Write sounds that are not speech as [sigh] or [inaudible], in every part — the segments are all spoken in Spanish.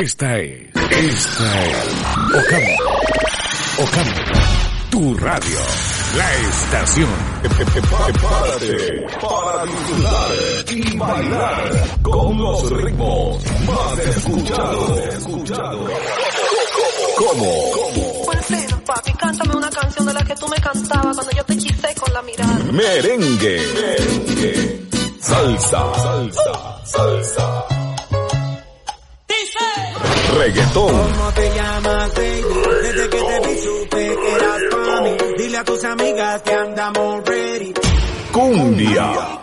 Esta es, esta es Ocampo, Ocampo, tu radio, la estación. Prepárate para disfrutar y bailar con los ritmos más escuchados. escuchados. ¿Cómo? Bueno, papi, cántame una canción de la que tú me cantabas cuando yo te hechicé con la mirada. Merengue. Merengue. Salsa. Salsa. Salsa. Reggaetón. ¿Cómo te llamas, baby? Desde que te vi supe que eras para mí. Dile a tus amigas que andamos ready. Cumbia.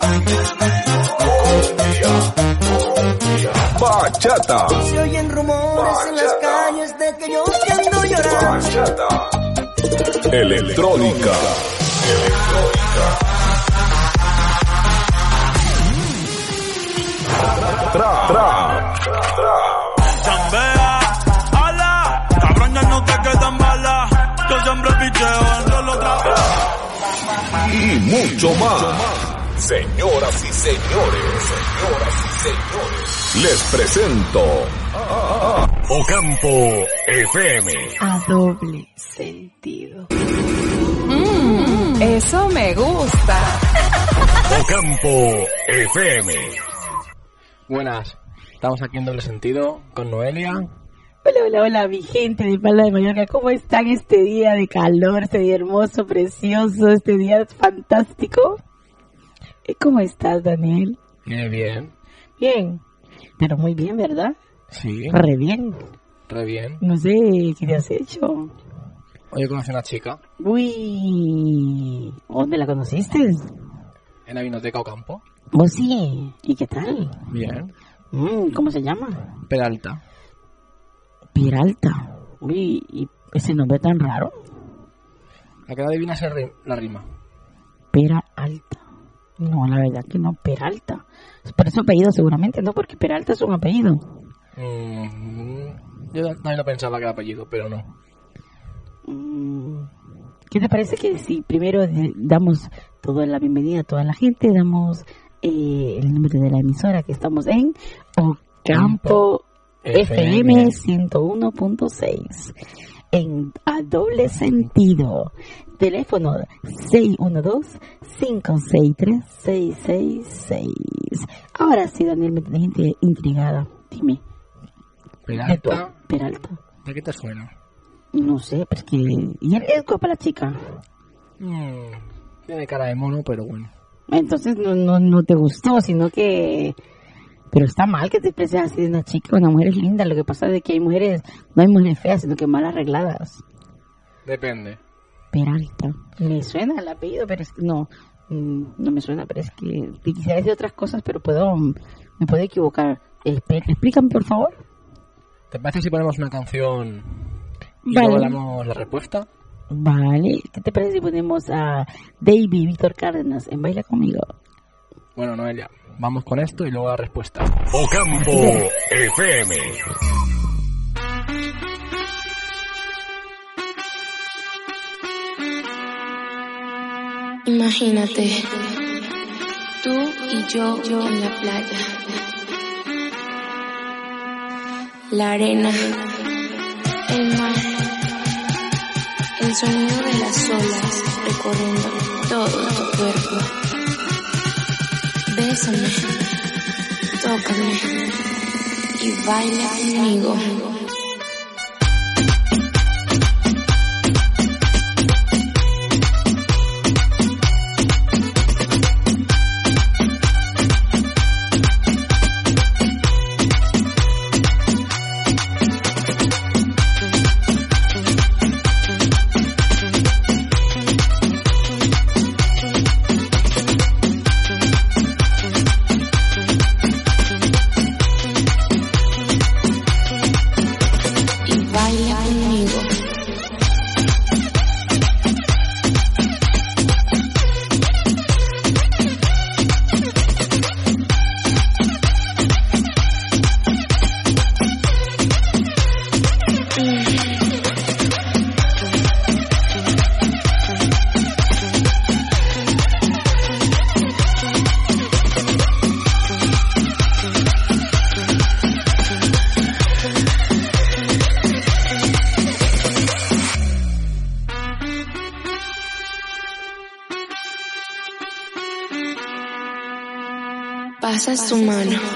Bachata. Se oyen rumores en las calles de que yo te ando llorando. Bachata. Electrónica. Trap. Trap. Chambea, Yo siempre picheo entre los otra y mucho más. Señoras y señores, señoras y señores, les presento Ocampo FM. A doble sentido. Mm, eso me gusta. [laughs] Ocampo FM. Buenas, estamos aquí en doble sentido con Noelia. Hola, hola, hola, mi gente de Palma de Mallorca. ¿Cómo están este día de calor, este día hermoso, precioso, este día fantástico? ¿Y ¿Cómo estás, Daniel? Bien, bien. Bien, pero muy bien, ¿verdad? Sí, Re bien. re bien. No sé qué te has hecho. Hoy conocí a una chica Uy, ¿dónde la conociste? en la vinoteca Ocampo. ¿Vos sí? ¿Y qué tal? Bien. Mm, ¿Cómo se llama? Peralta. Peralta. Uy, ¿y ese nombre tan raro? La que no adivina ri- la rima. Peralta. No, la verdad que no, Peralta. Es por su apellido seguramente, no porque Peralta es un apellido. Mm, yo también lo pensaba que era apellido, pero no. Mm, ¿Qué te parece que si primero damos toda la bienvenida a toda la gente, damos eh, el nombre de la emisora que estamos en Ocampo FM 101.6 en a doble sentido. Teléfono 612-563-666. Ahora sí, Daniel, me gente intrigada. Dime, Peralta. Peralta. ¿De qué te suena? No sé, pero es que... ¿Y es guapa la chica? Mm, tiene cara de mono, pero bueno. Entonces no, no, no te gustó, sino que... Pero está mal que te expreses así de una chica, una mujer es linda. Lo que pasa es que hay mujeres, no hay mujeres feas, sino que mal arregladas. Depende. Peralta. Me suena el apellido, pero es que no, mm, no me suena, pero es que quisiera decir otras cosas, pero puedo, me puedo equivocar. Explícame, por favor. ¿Te parece si ponemos una canción y Vale. luego damos la respuesta? Vale, ¿qué te parece si ponemos a David Víctor Cárdenas en Baila Conmigo? Bueno, Noelia, vamos con esto y luego la respuesta. Ocampo FM. Imagínate, tú y yo, yo en la playa. La arena, el mar, el sonido de las olas recorriendo todo tu cuerpo. Bésame, tócame y baila conmigo. Pasas tu mano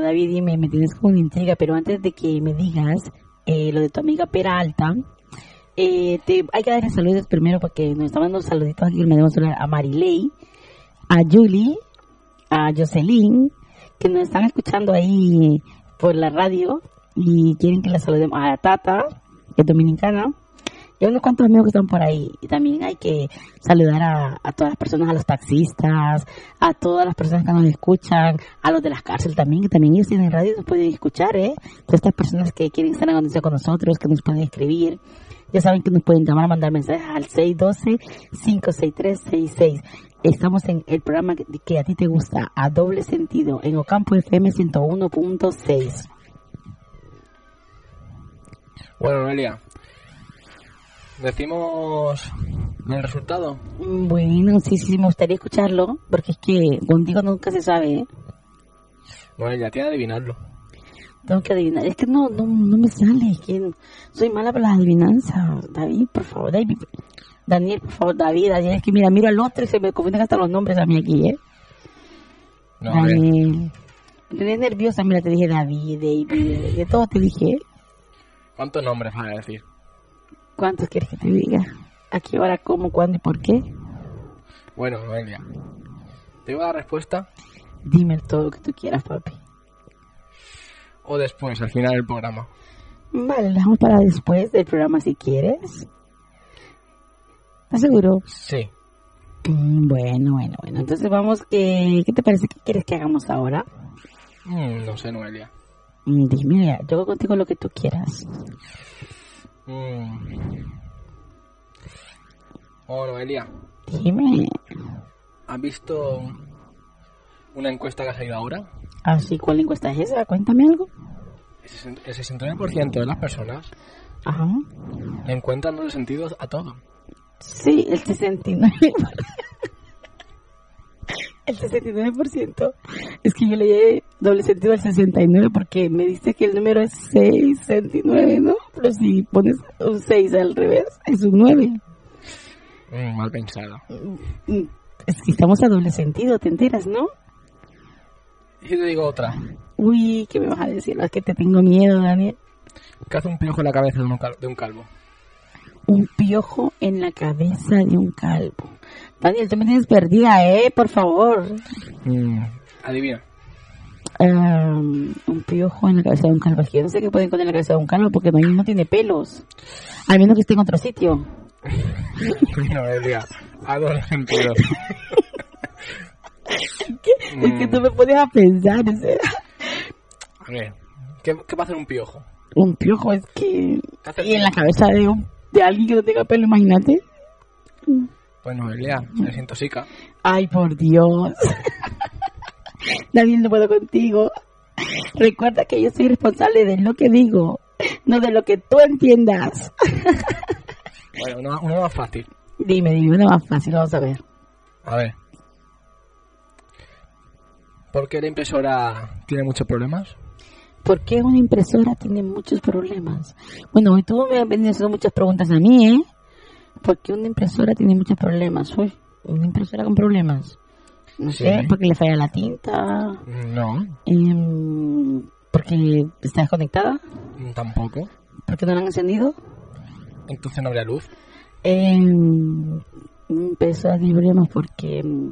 David, dime, me tienes con intriga, pero antes de que me digas eh, lo de tu amiga Peralta, eh, hay que darle saludos primero porque nos están dando saluditos aquí. Me debemos a Marilei, a Julie, a Jocelyn, que nos están escuchando ahí por la radio y quieren que la saludemos a Tata, que es dominicana, y a unos cuantos amigos que están por ahí. Y también hay que saludar a, a todas las personas, a los taxistas, a todas las personas que nos escuchan, a los de las cárceles también, que también ellos tienen radio y nos pueden escuchar, ¿eh? Todas estas personas que quieren estar en conexión con nosotros, que nos pueden escribir. Ya saben que nos pueden llamar, mandar mensajes al 612-56366. Estamos en el programa que, a ti te gusta, a doble sentido, en Ocampo FM 101.6. Bueno, Elia, decimos el resultado. Bueno, sí, sí, me gustaría escucharlo, porque es que contigo nunca se sabe, ¿eh? Bueno, ya tiene que adivinarlo. Tengo que adivinar. Es que no, no, no me sale. Es que soy mala para las adivinanzas. David, por favor, David. Daniel, por favor, David, Daniel. Es que mira, miro al otro y se me confunden hasta los nombres a mí aquí, ¿eh? No. Daniel. Tenés nerviosa, mira, te dije David, David, de todo te dije. ¿Cuántos nombres vas a decir? ¿Cuántos quieres que te diga? ¿A qué hora, cómo, cuándo y por qué? Bueno, Elia, ¿te digo la respuesta Dime todo lo que tú quieras, papi. o después, al final del programa? Vale, lo dejamos para después del programa si quieres. ¿Estás seguro? Sí. Mm, Bueno, bueno, bueno. Entonces vamos, que, ¿qué te parece? ¿Qué quieres que hagamos ahora? Mm, no sé, Noelia. Mm, Dime, yo contigo lo que tú quieras. Mm. Oh, Noelia, Dime. ¿has visto una encuesta que ha salido ahora? Así, ¿cuál encuesta es esa? Cuéntame algo. El sesen- el 69% de las personas Ajá. le encuentran doble sentido a todo. Sí, el 69. El 69%. Es que yo le llevé doble sentido al 69 porque me dice que el número es 69, ¿no? Pero si pones un 6 al revés, es un 9. Mm, mal pensado. Mm, Es que estamos a doble sentido, te enteras, ¿no? Y si te digo otra, Uy, ¿qué me vas a decir? Es que te tengo miedo, Daniel. ¿qué hace un piojo en la cabeza de, un de un calvo? Un piojo en la cabeza de un calvo. Daniel, tú me tienes perdida, ¿eh? Por favor. Mm, adivina. Um, un piojo en la cabeza de un calvo. Es que yo no sé qué puede encontrar en la cabeza de un calvo porque no, no tiene pelos. Al menos que esté en otro sitio. Noelia, a doble sentido. Es que tú me pones a pensar. o sea, A ver, ¿qué, qué va a hacer un piojo? un piojo es que... ¿Qué Y en la cabeza de, un, de alguien que no tenga pelo, imagínate. Pues Noelia, se desintoxica. Ay, por Dios. [laughs] Daniel, no puedo contigo. Recuerda que yo soy responsable de lo que digo, no de lo que tú entiendas. [laughs] Bueno, una, una más fácil. Dime, dime, una más fácil, vamos a ver. A ver. ¿Por qué la impresora tiene muchos problemas? ¿Por qué una impresora tiene muchos problemas? Bueno, hoy tú me has venido haciendo muchas preguntas a mí, ¿eh? ¿Por qué una impresora tiene muchos problemas? Uy, una impresora con problemas. No sé, Sí. porque le falla la tinta, No, em, porque está desconectada, tampoco. porque no la han encendido. Entonces no habría luz. Em, impresora tiene problemas porque, em,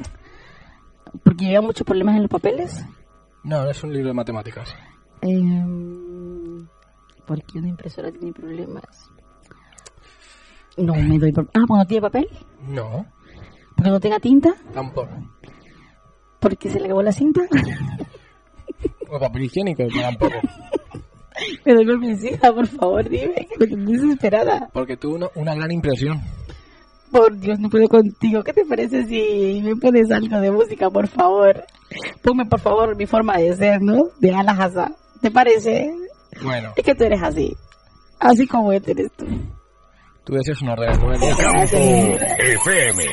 porque lleva muchos problemas en los papeles. No, es un libro de matemáticas. Em, ¿Por qué una impresora tiene problemas? No me doy por... Ah, ¿cuando tiene papel? No, ¿Porque no tenga tinta? tampoco. ¿Porque se le acabó la cinta? [laughs] O papel higiénico, tampoco. [laughs] me doy por vencida, por favor, dime, que me estoy desesperada. Porque tuvo uno- una gran impresión. Por Dios, no puedo contigo. ¿Qué te parece si me pones algo de música, por favor? Ponme, por favor, mi forma de ser, ¿no? De Ala Hassan. ¿Te parece? Bueno, Es que tú eres así. Así como eres tú. tú deseas una. Campo FM.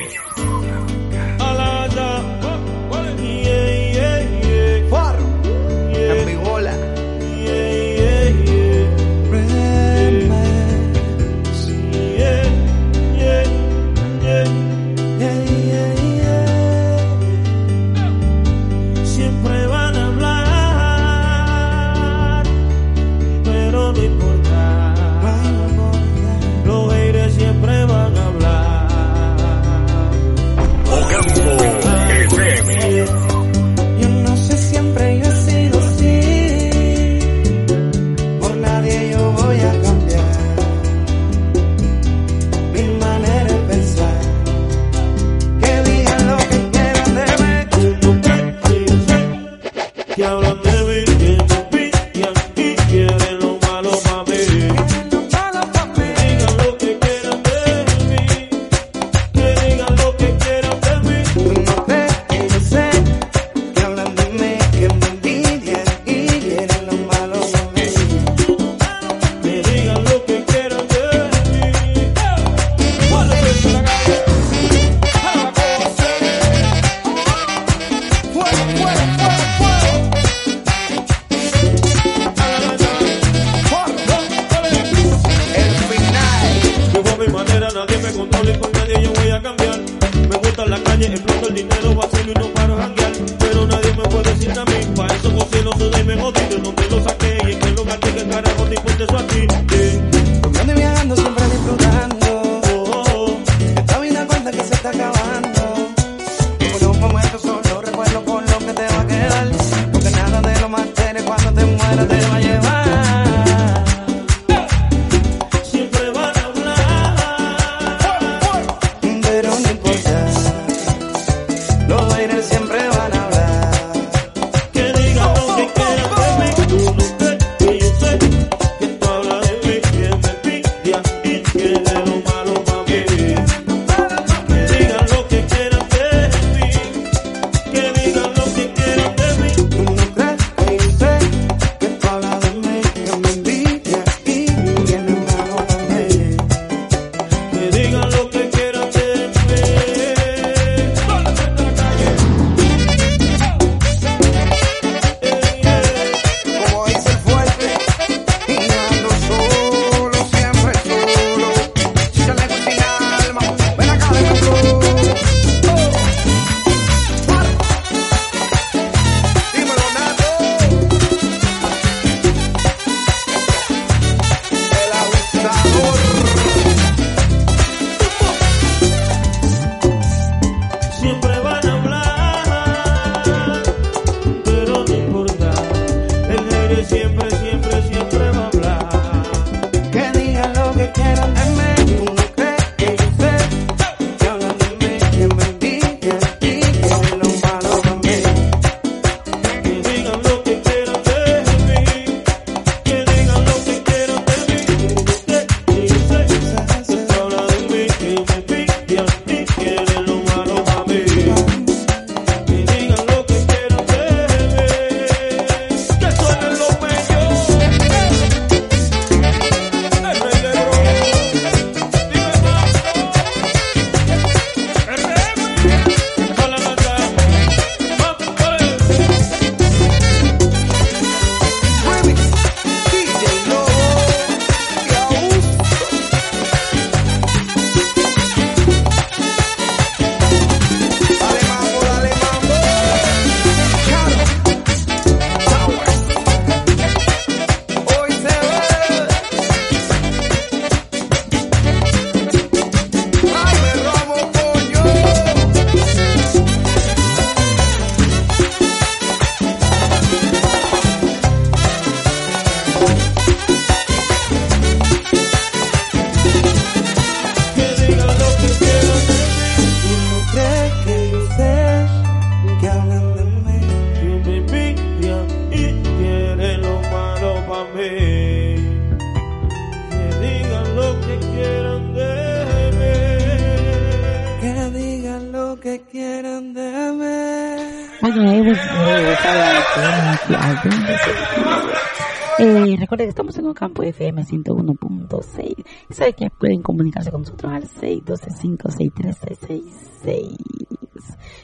Que Ocampo FM 101.6. Saben que pueden comunicarse con nosotros al 612-563-666.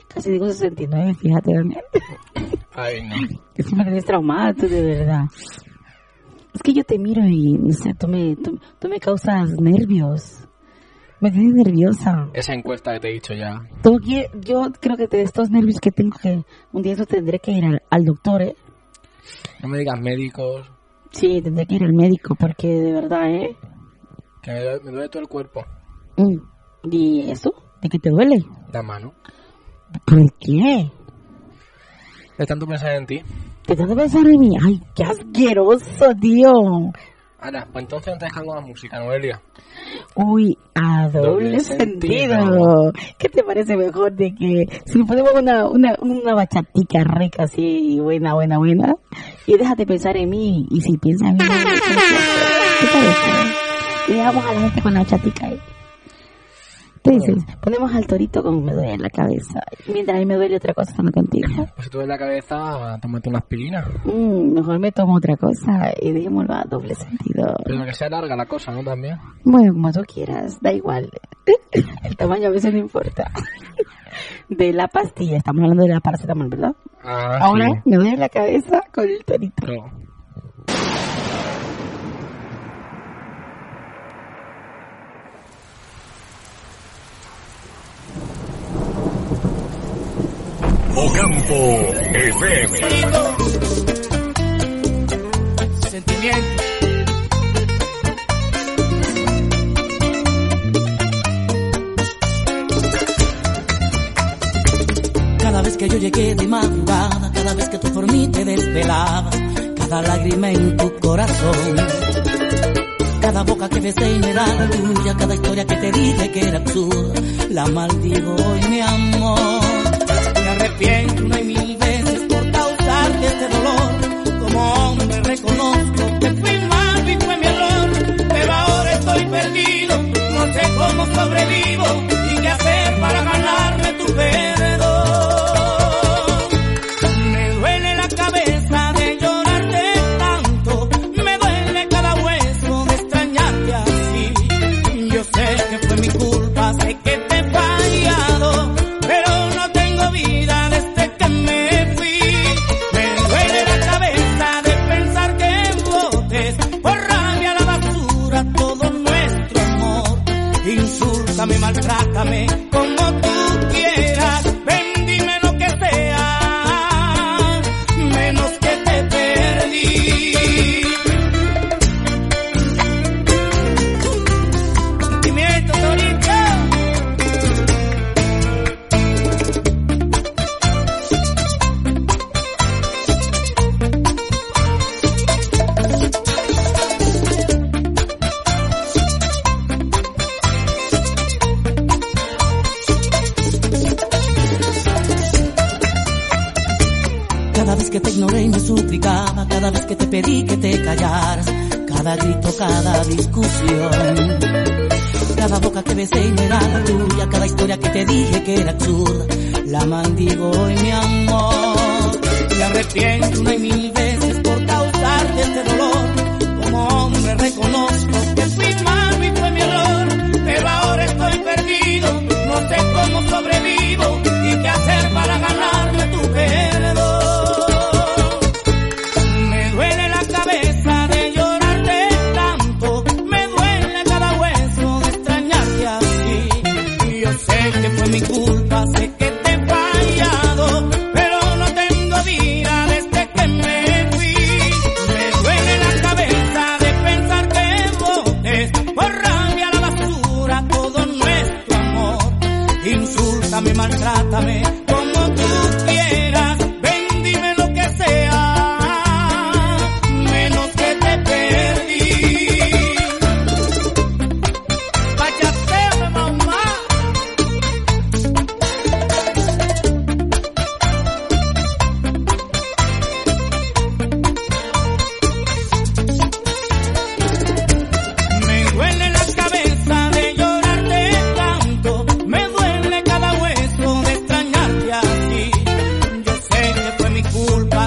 Casi digo 69, fíjate, Daniel. Ay, no. [laughs] Que si me tenés traumado, tú, de verdad. Es que yo te miro y, no sé, tú me, tú, tú me causas nervios. Me tienes nerviosa. Esa encuesta que te he dicho ya. Que ir- yo creo que de estos nervios que tengo que un día eso tendré que ir al, al doctor, ¿eh? No me digas médicos, Sí, tendré que ir al médico porque de verdad, ¿eh? que me duele, me duele todo el cuerpo. Mm. ¿Y eso? ¿De qué te duele? La mano. ¿Por qué? De tanto pensar en ti. ¿Te estás pensando en mí? ¡Ay, qué asqueroso, tío! Ahora, pues entonces no te dejas con la música, Noelia. Uy, a doble, Doble sentido. sentido. ¿Qué te parece mejor de que si ponemos una, una, una bachatica rica así, buena, buena, buena, y déjate pensar en mí, y si piensas en mí, ¿qué parece? Y dejamos a la gente con la bachatica ahí. Entonces, ponemos al torito con me duele la cabeza, mientras a mí me duele otra cosa estando contigo. [laughs] Pues si tú en la cabeza, tómate una aspirina. Mm, mejor me tomo otra cosa y dejémoslo a doble sentido. Pero que sea larga la cosa, ¿no? También. Bueno, como tú quieras, da igual. [laughs] El tamaño a veces no importa. De la pastilla, estamos hablando de la paracetamol, ¿verdad? Ah, Ahora sí. me duele la cabeza con el torito. Pero- Ocampo FM. Sentimiento. Cada vez que yo llegué de madrugada, cada vez que tú por mí te desvelabas, cada lágrima en tu corazón. Cada boca que besé y me da la tuya, cada historia que te dije que era absurda, la maldigo hoy mi amor. Arrepiento mil veces por causarte este dolor. Como hombre reconozco que fui mal y fue mi error, pero ahora estoy perdido, no sé cómo sobrevivo y qué hacer para ganarme tu perdón.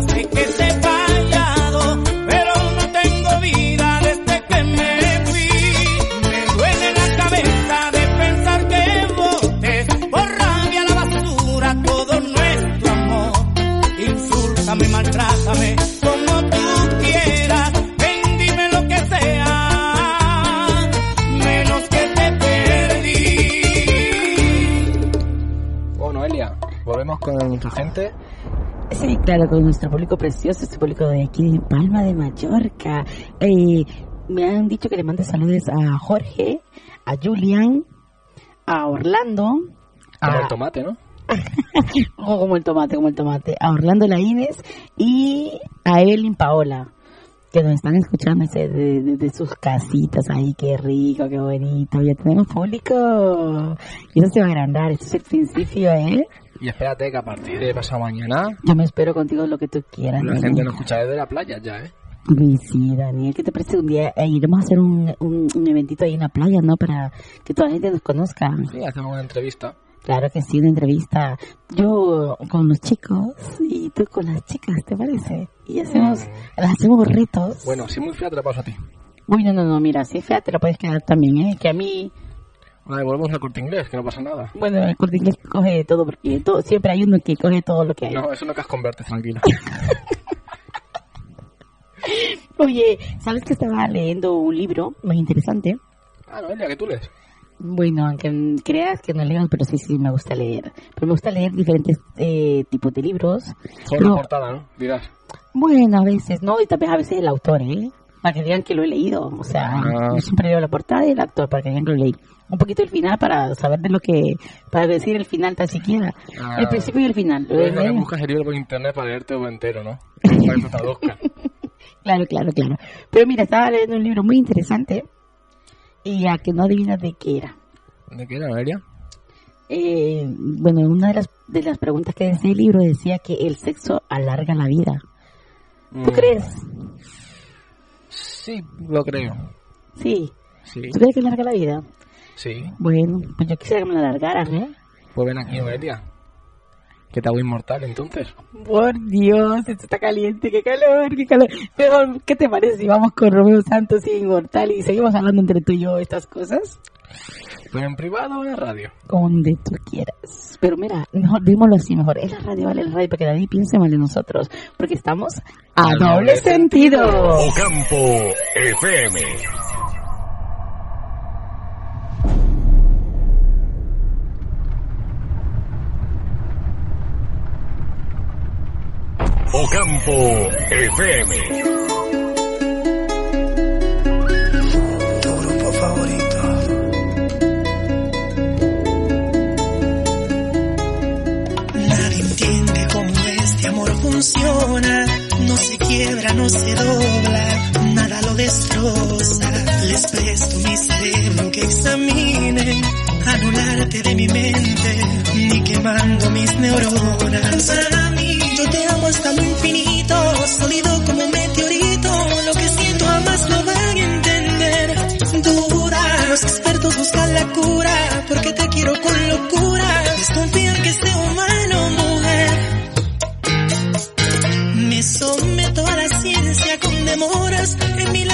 África. Claro, con nuestro público precioso, este público de aquí de Palma de Mallorca. Eh, me han dicho que le mande saludos a Jorge, a Julian, a Orlando. Como a- el tomate, ¿no? [laughs] Oh, como el tomate, como el tomate. A Orlando Laínez y a Evelyn Paola, que nos están escuchando desde de, de- de sus casitas ahí. Qué rico, qué bonito. Ya tenemos público. Y eso se va a agrandar. Esto es el principio, ¿eh? Y espérate que a partir de pasado mañana Yo me espero contigo lo que tú quieras. la gente nos escucha desde la playa ya, ¿eh? Sí, Daniel, ¿qué te parece un día? eh, iremos a hacer un, un, un eventito ahí en la playa, ¿no? Para que toda la gente nos conozca. Sí, hacemos una entrevista. Claro que sí, una entrevista. Yo con los chicos y tú con las chicas, ¿te parece? Y hacemos, hacemos retos. Bueno, si muy fea te la paso a ti. Uy, no, no, no, mira, si es fea te la puedes quedar también, ¿eh? Que a mí, Vale, volvemos al corte inglés, que no pasa nada. bueno, el corte inglés coge de todo, porque todo, siempre hay uno que coge todo lo que hay. No, eso no que has convertes, tranquila. [laughs] Oye, ¿sabes que estaba leyendo un libro muy interesante? ah, Noelia, que tú lees. Bueno, aunque creas que no leo, pero sí, sí, me gusta leer. Pero me gusta leer diferentes eh, tipos de libros. Solo la portada, ¿no? Dirás. bueno, a veces, ¿no? Y también a veces el autor, ¿eh? Para que digan que lo he leído. O sea, Ah. yo siempre leo la portada y el actor para que digan que lo leí. Un poquito el final para saber de lo que... Para decir el final tan siquiera. Ah. El principio y el final. Lo la que medio. buscas el libro por internet para leerte todo entero, ¿no? [laughs] Para que te traduzca. Claro, claro, claro. Pero mira, estaba leyendo un libro muy interesante y a que no adivinas de qué era. ¿De qué era, Noelia? Eh, bueno, una de las, de las preguntas que decía el libro decía que el sexo alarga la vida. ¿Tú Mm, crees? Sí, lo creo. Sí. Sí. ¿Tú crees que alarga la vida? Sí. Bueno, pues yo quisiera que me la alargaras, ¿eh? Pues ven aquí, Noelia. Que te hago inmortal, entonces. Por Dios, esto está caliente, qué calor, qué calor. Pero, ¿qué te parece si vamos con Romeo Santos y Inmortal y seguimos hablando entre tú y yo estas cosas? Pero en privado o en radio. Donde tú quieras. Pero mira, mejor, dímoslo así mejor. Es la radio, vale la radio, para que nadie piense mal de nosotros. Porque estamos a doble doble sentido. Ocampo FM. Amor funciona. No se quiebra, no se dobla, nada lo destroza. Les presto mi cerebro que examine, anularte de mi mente, ni quemando mis neuronas. Para mí, yo te amo hasta lo infinito, sólido como un meteorito. Lo que siento jamás lo van a entender. Duda, los expertos buscan la cura, porque te quiero con locura. Desconfían que este humano, mujer. Me someto a la ciencia con demoras. En mí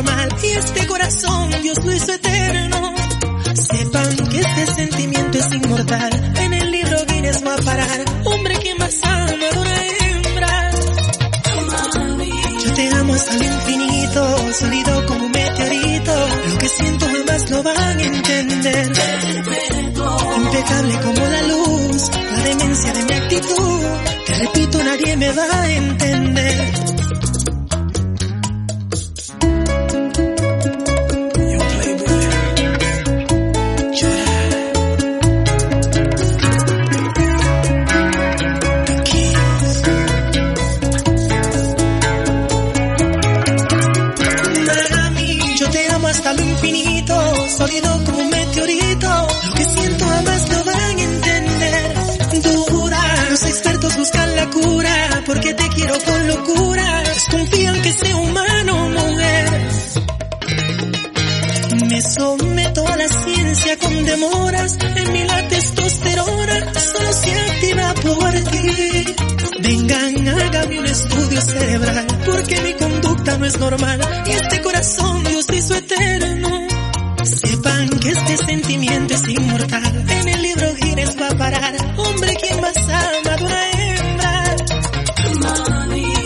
Y este corazón Dios lo hizo eterno. Sepan que este sentimiento es inmortal. En el libro Guinness va a parar. Hombre que más ama a una hembra. Yo te amo hasta el infinito, sólido como un meteorito. Lo que siento jamás lo van a entender. Impecable como la luz, la demencia de mi actitud. Te repito, nadie me va a entender. Es normal. Y este corazón Dios hizo eterno. Sepan que este sentimiento es inmortal. En el libro Guinness va a parar. Hombre, quien más ama de una hembra.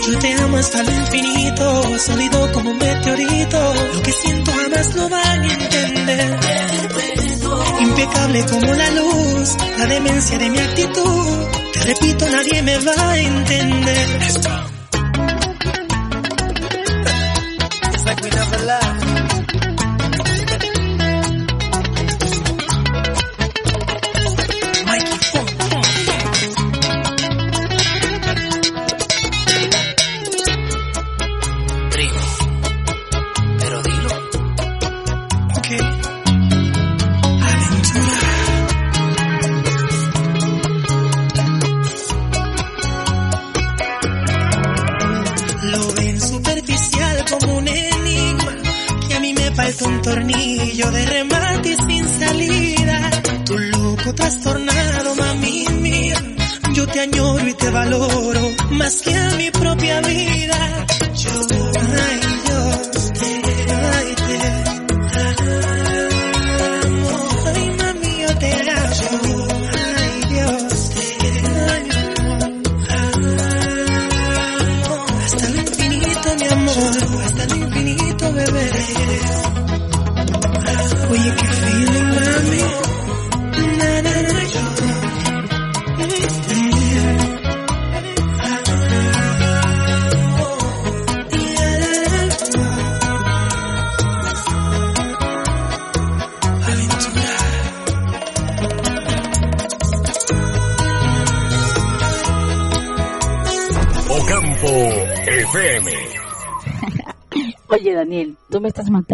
Yo te amo hasta lo infinito, sólido como un meteorito. Lo que siento jamás lo van a entender. Impecable como la luz, la demencia de mi actitud. Te repito, nadie me va a entender.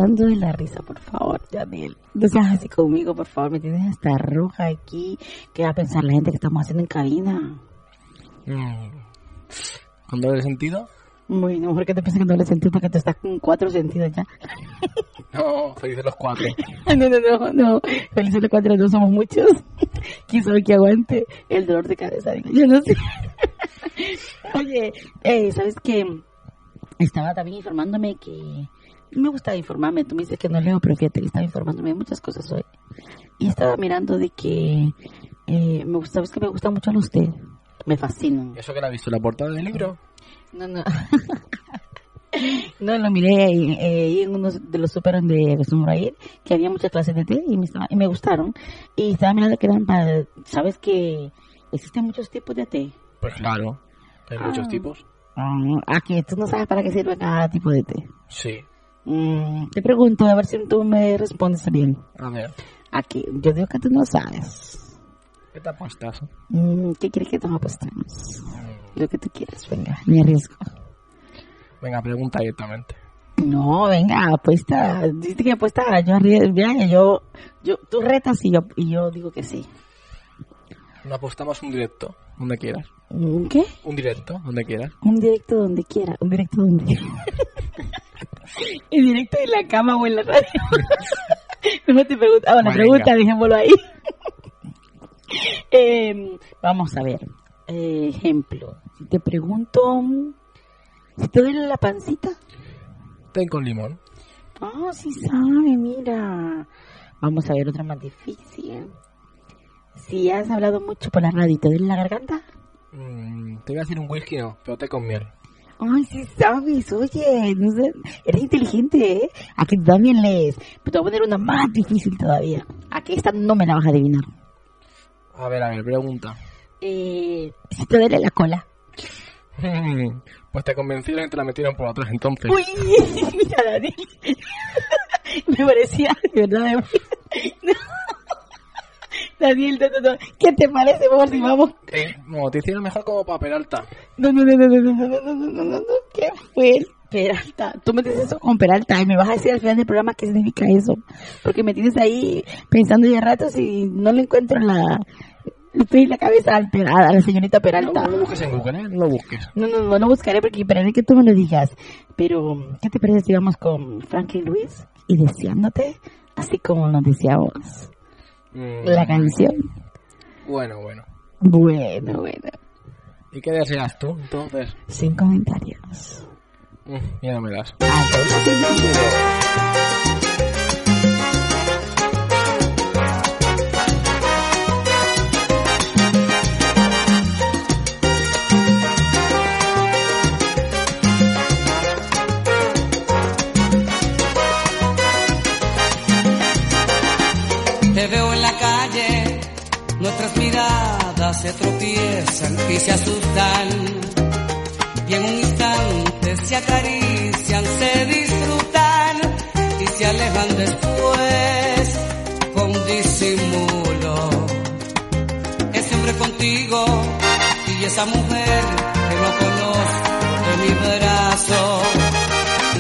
Matando de la risa, por favor, Daniel. No seas así conmigo, por favor. Me tienes hasta roja aquí. ¿Qué va a pensar la gente que estamos haciendo en cabina? Mm. ¿Con doble sentido? Muy, no, porque te piensas que no le sentido porque tú estás con cuatro sentidos ya. No, felices los cuatro. [laughs] No, no, no, no. Felices los cuatro no somos muchos. [laughs] ¿Quién sabe que aguante el dolor de cabeza? Yo no sé. [laughs] Oye, eh, ¿sabes qué? Estaba también informándome que... Me gusta informarme, tú me dices que no leo, pero fíjate que estaba informándome de muchas cosas hoy. Y estaba mirando de que... Eh, me gusta, ¿Sabes que me gustan mucho los té? Me fascinan. ¿Eso que la visto? ¿La portada del libro? No, no. [laughs] No, lo miré ahí, eh, en uno de los super donde acostumbro a ir, que había muchas clases de té y me, estaba- y me gustaron. Y estaba mirando que eran para... ¿Sabes que existen muchos tipos de té? Pues claro. Hay muchos tipos. Ah, ¿A que tú no sabes para qué sirve cada tipo de té? Sí. Mm, te pregunto, a ver si tú me respondes bien. A ver. Aquí, yo digo que tú no sabes. ¿Qué te apuestas? Mm, ¿Qué quieres que nos apostemos? Lo que tú quieras, venga, me arriesgo. Venga, pregunta directamente. No, venga, apuesta. Dice que apuesta, yo arriesgo, yo, yo, tú retas y yo, y yo digo que sí. No apostamos un directo, donde quieras. ¿Un ¿Qué? Un directo, donde quieras. Un directo donde quiera, un directo donde [laughs] [laughs] ¿En directo en la cama o en la radio? [laughs] no te pregunta, ah, bueno, pregunta, dejémoslo ahí. [laughs] Eh, vamos a ver, eh, ejemplo, si te pregunto, si te duele la pancita, Ten con limón. Ah, sí sabe, mira. Vamos a ver otra más difícil. Si has hablado mucho por la radio y te duele la garganta. Mm, te voy a decir un whisky, no, pero té con miel. Ay, sí sabes, oye, no sé, eres inteligente, ¿eh? Aquí también lees. Pero te voy a poner una más difícil todavía. Aquí esta no me la vas a adivinar. A ver, a ver, pregunta. Eh, si te duele la cola. [laughs] Pues te convencieron y te la metieron por atrás entonces. Uy, [laughs] mira, Dani. [laughs] me parecía, de verdad, me- No. Daniel, no, no, no. ¿Qué te parece? Y vamos. Eh, no, te hicieron mejor como para Peralta. No, no, no, no, no, no, no, no, no, no, no, no. ¿Qué fue? Peralta. Tú me dices eso con Peralta y me vas a decir al final del programa qué significa eso. Porque me tienes ahí pensando ya ratos y no le encuentro la... Estoy en la cabeza al Per- a la señorita Peralta. No lo busques en Google, ¿eh? No lo busques. No, no, no, no buscaré porque esperaré que tú me lo digas. Pero, ¿qué te parece si vamos con Franklin Luis y deseándote? Así como nos deseamos Mm, la canción. Bueno, bueno. Bueno, bueno. ¿Y qué deseas tú, entonces? Sin comentarios. Mm, ya no me das. Se tropiezan y se asustan. Y en un instante se acarician, se disfrutan y se alejan después con disimulo. Ese hombre contigo y esa mujer que no conozco de mi brazo.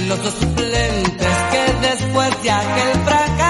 Los dos suplentes que después de aquel fracaso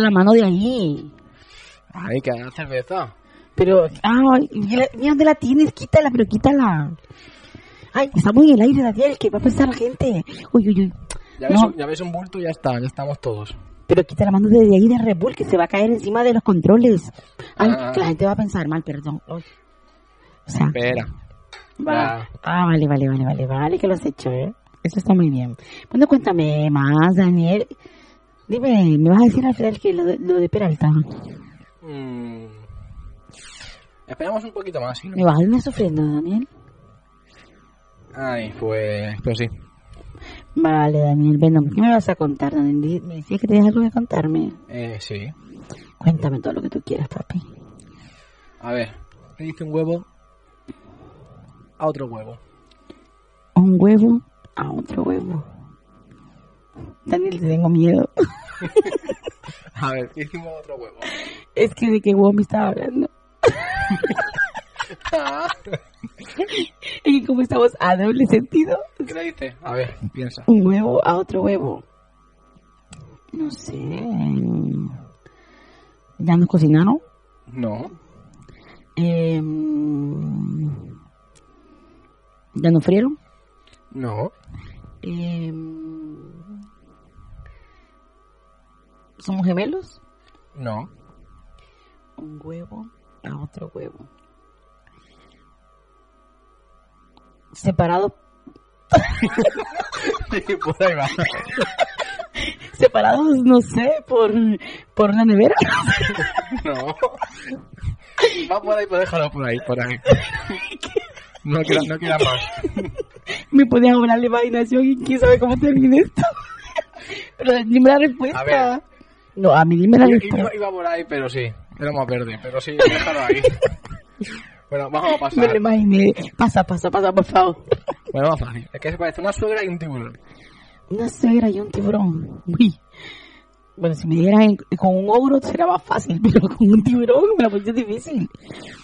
la mano de ahí. Ay, que cerveza. Pero, ay, mira, mira dónde la tienes, quítala, pero quítala. Ay, estamos en el aire, Daniel, que va a pensar la gente. Uy, uy, uy. Ya ves, No, un, ya ves un bulto y ya está, ya estamos todos. pero quita la mano de ahí de Red Bull, que se va a caer encima de los controles. Ay, Ah. que la gente va a pensar mal, perdón. Uy. O sea, Espera. va- Ah, vale, vale, vale, vale, vale, que lo has hecho, ¿eh? Eso está muy bien. Bueno, cuéntame más, Daniel. Dime, ¿me vas a decir al final que lo de, lo de Peralta? Mm. Esperamos un poquito más, ¿sí? ¿Me vas a irme sufriendo, Daniel? Ay, pues, pues sí. Vale, Daniel, bueno, ¿qué me vas a contar, Daniel? Me decías que tenías algo que contarme. Eh, sí. Cuéntame todo lo que tú quieras, papi. A ver, le dice un huevo a otro huevo. Un huevo a otro huevo. Daniel, te tengo miedo. [laughs] a ver, ¿qué hicimos a otro huevo? Es que de qué huevo me estaba hablando. [laughs] que como estamos a doble sentido. ¿Qué le dice? A ver, piensa. Un huevo a otro huevo. No sé. ¿Ya nos cocinaron? No. Eh, ¿Ya nos frieron? No. Eh, ¿Somos gemelos? No. Un huevo a otro huevo. Separado. [laughs] sí, por ahí va. Separados, no sé, por, por una nevera. [laughs] no. Va por ahí, pues déjalo por ahí, por ahí. No queda, no queda más. [laughs] Me podías hablar la imaginación y quién sabe cómo termina esto. Pero dime la respuesta. A ver. No, a mí dime la Iba, respuesta. iba por ahí, pero sí. Era más verde, pero sí, déjalo ahí. [laughs] Bueno, vamos a Me pasar. lo imaginé. Pasa, pasa, pasa, por favor. Bueno, más fácil. Es que se parece una suegra y un tiburón. Una suegra y un tiburón. Uy. Bueno, si me dieran con un ogro será más fácil, [laughs] pero con un tiburón me la puse difícil.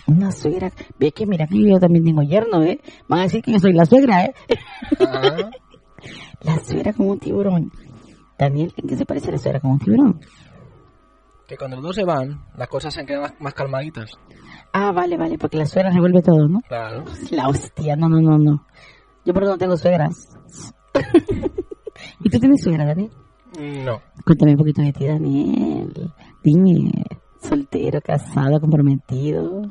Una suegra. Ve que mira que yo también tengo yerno, ¿eh? Van a decir que yo soy la suegra, ¿eh? Ah, [laughs] La suegra con un tiburón. Daniel, ¿en qué se parece la suegra con un tiburón? que cuando los dos se van, las cosas se quedan más, más calmaditas. Ah, vale, vale, porque la suegra revuelve todo, ¿no? Claro. La hostia, no, no, no, no. Yo por eso no tengo suegras. [laughs] ¿Y tú tienes suegra, Daniel? No. Cuéntame un poquito de ti, Daniel. Dime, soltero, casado, comprometido.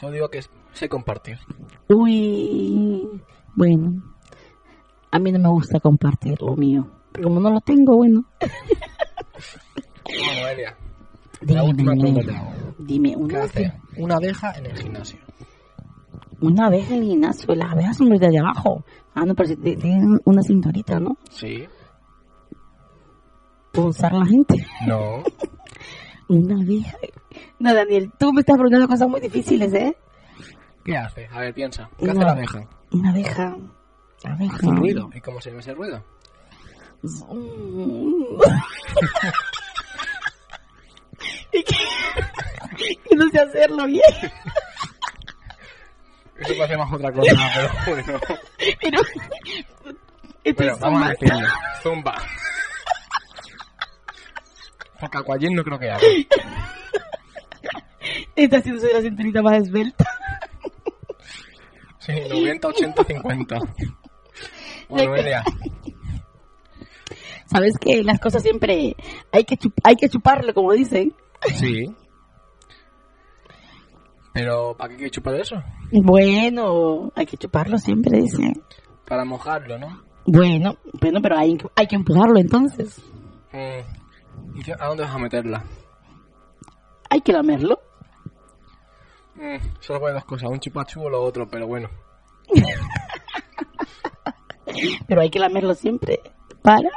Yo digo que sé compartir. Uy, bueno, a mí no me gusta compartir lo mío. Como no lo tengo, bueno. Bueno. Dime, La última dime, pregunta dime, ¿Qué una, hace una abeja en el gimnasio? una abeja en el gimnasio. Las abejas son los de abajo. Ah, no, pero tienen una cinturita, ¿no? Sí. Puedo usar la gente. No. [laughs] Una abeja. No, Daniel, tú me estás preguntando cosas muy difíciles, ¿eh? ¿Qué hace? A ver, piensa. ¿Qué hace No. la abeja? Una abeja. Abeja. Hace un ruido. ¿Y cómo se llama ese ruido? Y que, no sé hacerlo bien. Eso parece más otra cosa, pero bueno. Pero. Esto Bueno, es vamos a zumba. decirlo. Zumba. Aquayen no creo que haga. Está haciéndose la cinturita más esbelta. Sí, 90, 80, 50. Bueno, Noelia. ¿Sabes que Las cosas siempre hay que, chup- hay que chuparlo, como dicen. Sí. Pero, ¿para qué hay que chupar eso? Bueno, hay que chuparlo siempre, dicen. Para mojarlo, ¿no? Bueno, bueno, pero hay, hay que empujarlo entonces. Mm. ¿Y qué- a dónde vas a meterla? Hay que lamerlo. Mm, solo puede dos cosas, un chupachú o lo otro, pero bueno. [laughs] Pero hay que lamerlo siempre. Para,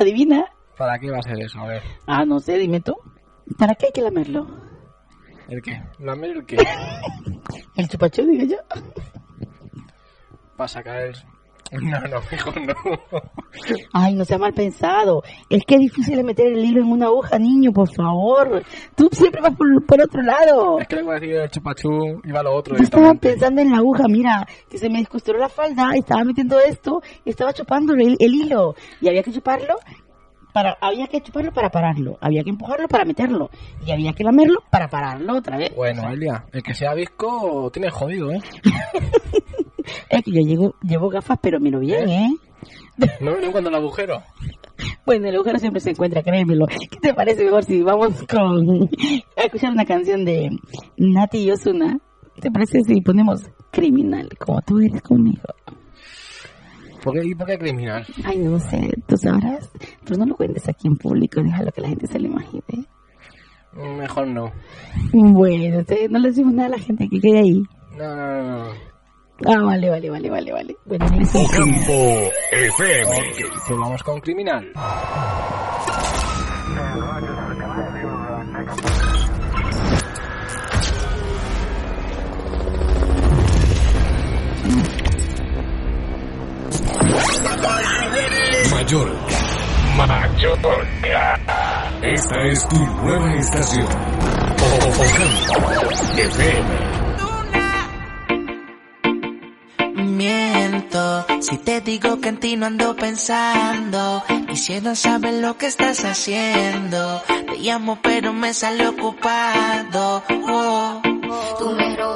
adivina. ¿Para qué va a ser eso? A ver. Ah, no sé, dime tú. ¿Para qué hay que lamerlo? ¿El qué? ¿Lamer el qué? [laughs] El chupachú, digo yo. Para sacar el... [laughs] No, no, mejor no. Ay, no sea mal pensado. Es que es difícil meter el hilo en una aguja, niño, por favor. Tú siempre vas por, por otro lado. Es que le decir el chupachú y va lo otro Yo estaba pensando en la aguja, mira, que se me descosturó la falda, estaba metiendo esto, y estaba chupando el, el hilo. Y había que chuparlo para, había que chuparlo para pararlo, había que empujarlo para meterlo, y había que lamerlo para pararlo otra vez. Bueno, Elia, el que sea visco tiene jodido, ¿eh? [laughs] Es que yo llevo, llevo gafas, pero miro bien, ¿eh? ¿No ven cuando el agujero? [laughs] Bueno, el agujero siempre se encuentra, créemelo. ¿Qué te parece mejor si vamos con a escuchar una canción de Nati y Osuna? ¿Te parece si ponemos criminal, como tú eres conmigo? ¿Por qué, ¿Y por qué criminal? Ay, no sé, tú sabrás. Pero no lo cuentes aquí en público, déjalo que la gente se lo imagine. Mejor no. Bueno, no le decimos nada a la gente que quede ahí. No, no, no. Ah, vale, vale, vale, vale, vale. Bueno, Ocampo FM. Okay, pues vamos con criminal. Ah, Mallorca. Mallorca. Esta es tu nueva estación. Ocampo FM. Miento si te digo que en ti no ando pensando. Quisiera saber lo que estás haciendo. Te llamo pero me sale ocupado. Oh. Tú me robas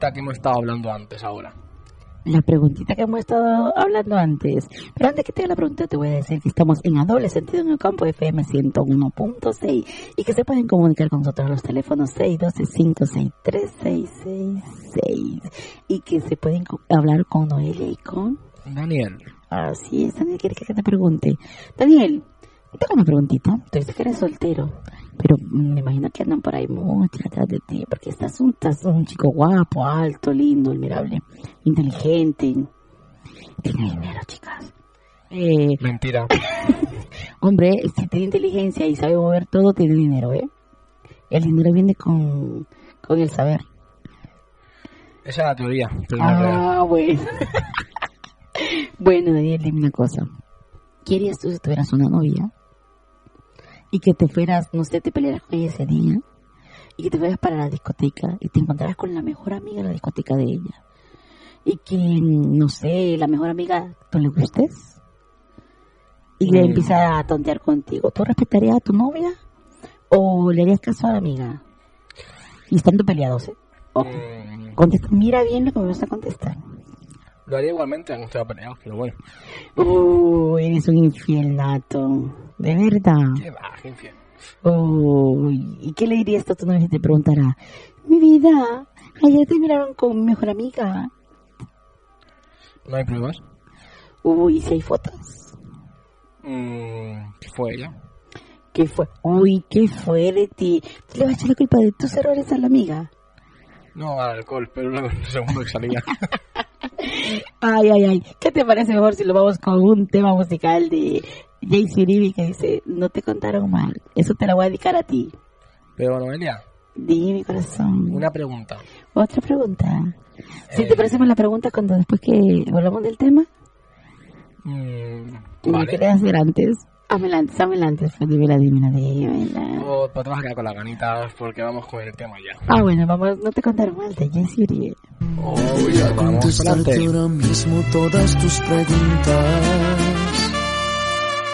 preguntita que hemos estado hablando antes ahora. La preguntita que hemos estado hablando antes. Pero antes que te haga la pregunta, te voy a decir que estamos en a doble sentido en el campo FM 101.6 y que se pueden comunicar con nosotros los teléfonos 612-563-666 y que se pueden hablar con Noelia y con Daniel. Así es, Daniel quiere que te pregunte. Daniel, tengo una preguntita. Tú dices que eres soltero. Pero me imagino que andan por ahí muchas atrás de ti, porque estás un, estás un chico guapo, alto, lindo, admirable, inteligente. Tiene dinero, chicas. Eh, Mentira. [laughs] hombre, si tiene inteligencia y sabe mover todo, tiene dinero, ¿eh? El dinero viene con, con el saber. Esa es la teoría. Ah, bueno. [laughs] bueno, Daniel, dime una cosa. ¿Querías tú si tuvieras una novia? Y que te fueras, no sé, te pelearas con ella ese día. Y que te fueras para la discoteca y te encontraras con la mejor amiga de la discoteca de ella. Y que, no sé, la mejor amiga tú le gustes. Y le Mm. empieza a tontear contigo. ¿Tú respetarías a tu novia? ¿O le harías caso a la amiga? Y estando peleados, ¿eh? Ojo. Mm, Contesta, mira bien lo que me vas a contestar. Lo haría igualmente, aunque estaba peleado, pero bueno. Uy, eres un infiel nato. De verdad. Qué va, infiel. Uy, ¿y qué le dirías a tu novia si te preguntara? Mi vida, ayer te miraron con mi mejor amiga. ¿No hay pruebas? Uy, si hay fotos. Mm, ¿Qué fue ella? ¿Qué fue? Uy, ¿qué fue de ti? ¿Tú le vas a echar la culpa de tus errores a la amiga? No, al alcohol, pero luego el segundo que salía. [laughs] Ay, ay, ay. ¿Qué te parece mejor si lo vamos con un tema musical de Jay-Z Uribe que dice, no te contaron mal? Eso te la voy a dedicar a ti. pero Noelia, Di mi corazón. una pregunta. Otra pregunta. Si Eh. te parece más la pregunta cuando después que hablamos del tema, Mm, ¿me vale. quieres hacer antes? Hámela antes, hámela antes, pues dímela, dímela, dímela. O pues te vas a quedar con las ganitas porque vamos con el tema ya. Ah, bueno, vamos, no te contaron mal de Jay-Z Uribe. Voy a contestarte ahora mismo todas tus preguntas.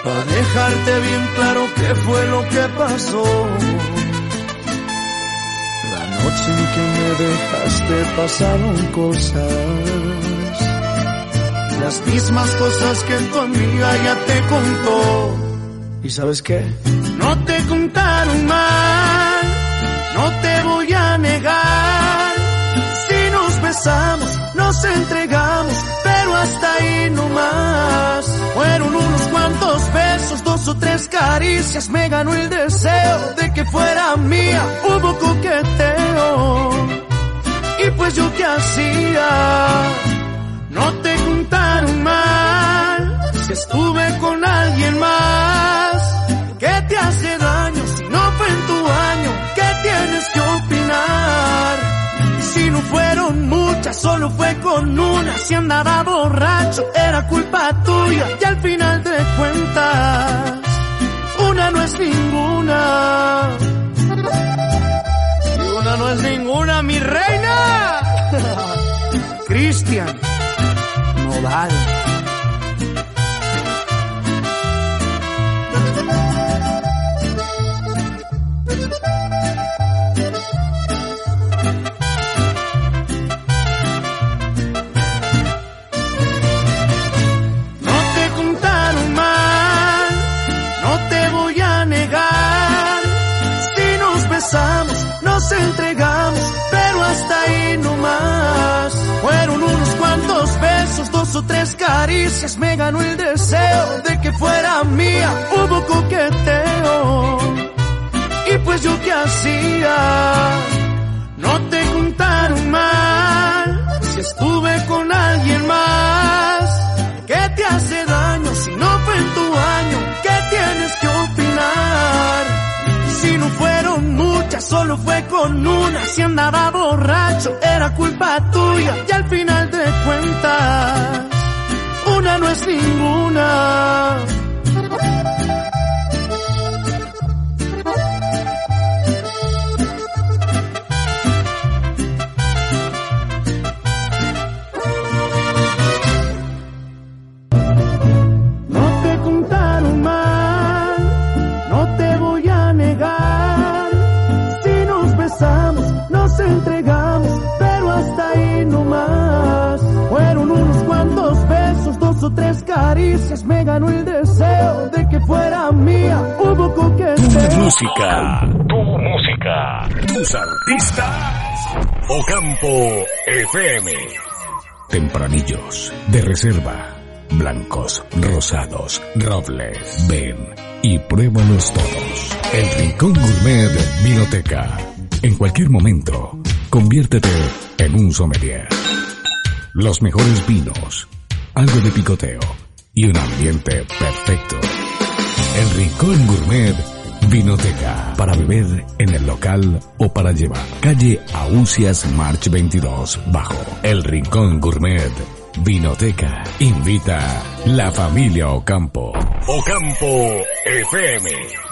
Para dejarte bien claro qué fue lo que pasó. La noche en que me dejaste pasaron cosas. Las mismas cosas que tu amiga ya te contó. ¿Y sabes qué? No te contaron mal, no te voy a negar. Si nos besamos, nos entregamos, pero hasta ahí no más. Fueron unos cuantos besos, dos o tres caricias, me ganó el deseo de que fuera mía. Hubo coqueteo, y pues yo qué hacía. No te contaron mal, si estuve con alguien más. No fueron muchas, solo fue con una. Si andaba borracho, era culpa tuya. Y al final de cuentas, una no es ninguna. Y una no es ninguna, mi reina. [laughs] Cristian Nodal. Caricias, me ganó el deseo de que fuera mía. Hubo coqueteo, y pues yo qué hacía. No te contaron mal, si estuve con alguien más. ¿Qué te hace daño si no fue en tu año? ¿Qué tienes que opinar? Si no fueron muchas, solo fue con una. Si andaba borracho, era culpa tuya. Y al final de cuentas, una no es ninguna. Tres caricias, me ganó el deseo de que fuera mía. Hubo Tu coqueteo. música, tu música, tus artistas. Ocampo FM. Tempranillos, de reserva, blancos, rosados, robles. Ven y pruébalos todos. El Rincón Gourmet Vinoteca. En cualquier momento, conviértete en un sommelier. Los mejores vinos, algo de picoteo y un ambiente perfecto. El Rincón Gourmet Vinoteca. Para beber en el local o para llevar. Calle Ausias March 22 Bajo. El Rincón Gourmet Vinoteca. Invita la familia Ocampo. Ocampo FM.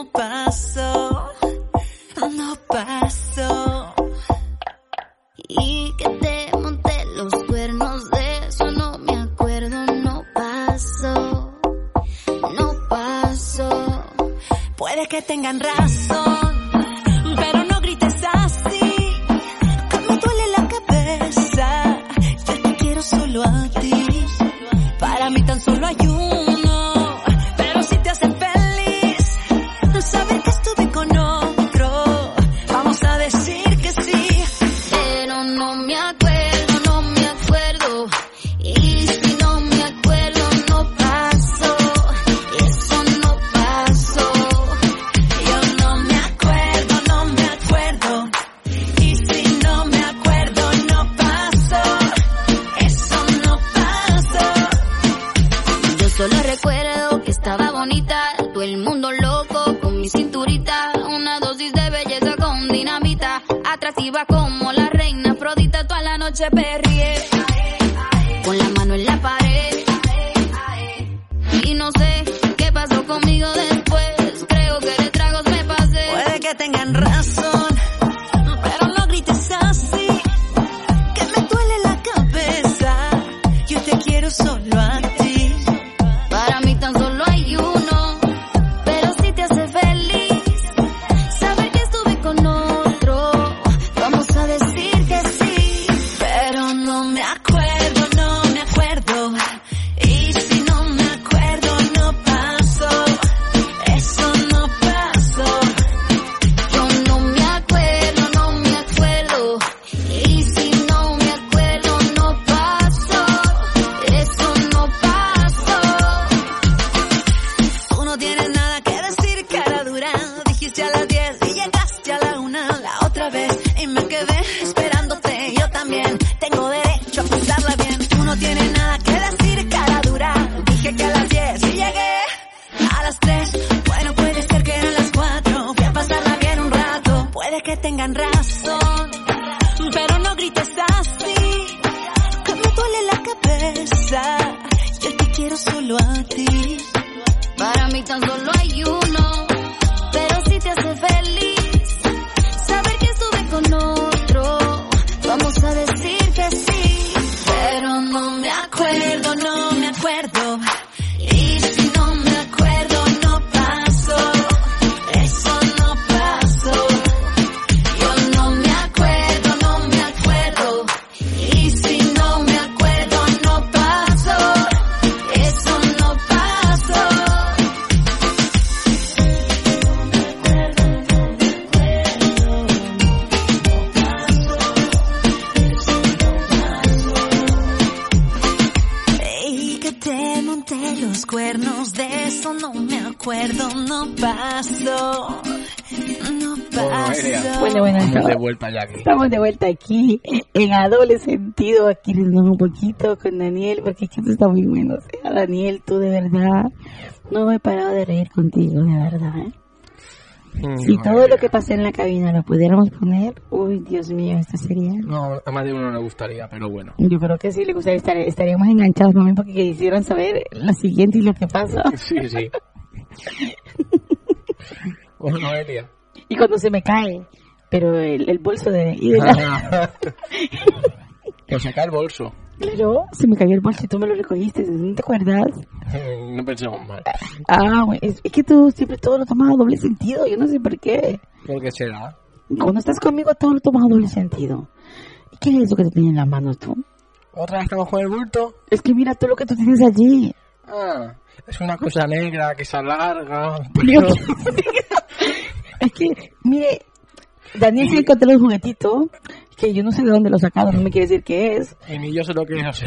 No pasó, no pasó. Y que te monté los cuernos de eso no me acuerdo, no pasó, no pasó. Puede que tengan razón, Estamos de vuelta ya aquí. estamos de vuelta aquí en a doble sentido, aquí un poquito con Daniel, porque es que esto está muy bueno. O sea, Daniel, tú de verdad, no me he parado de reír contigo, de verdad. ¿eh? Si todo lo que pasé en la cabina lo pudiéramos poner, uy, Dios mío, esto sería... No, a más de uno no le gustaría, pero bueno. Yo creo que sí le gustaría estar, estaríamos enganchados también porque quisieran saber lo siguiente y lo que pasa. [laughs] Sí, sí. [laughs] bueno, Elia. Y cuando se me cae, pero el, el bolso de... de la- [laughs] Pues saca el bolso. Claro, se me cayó el bolso y tú me lo recogiste, ¿no te acuerdas? [laughs] No pensemos mal. Ah, es, es que tú siempre todo lo tomas a doble sentido, yo no sé por qué. ¿Por qué será? Cuando estás conmigo todo lo tomas a doble sentido. ¿Y qué es eso que te tienes en las manos tú? ¿Otra vez estamos con el bulto? Es que mira todo lo que tú tienes allí. Ah, es una cosa negra que se alarga. Pero- [laughs] es que, mire, Daniel se encontró un juguetito que yo no sé de dónde lo sacaron, no me quiere decir qué es. Y ni yo sé lo que es. [laughs]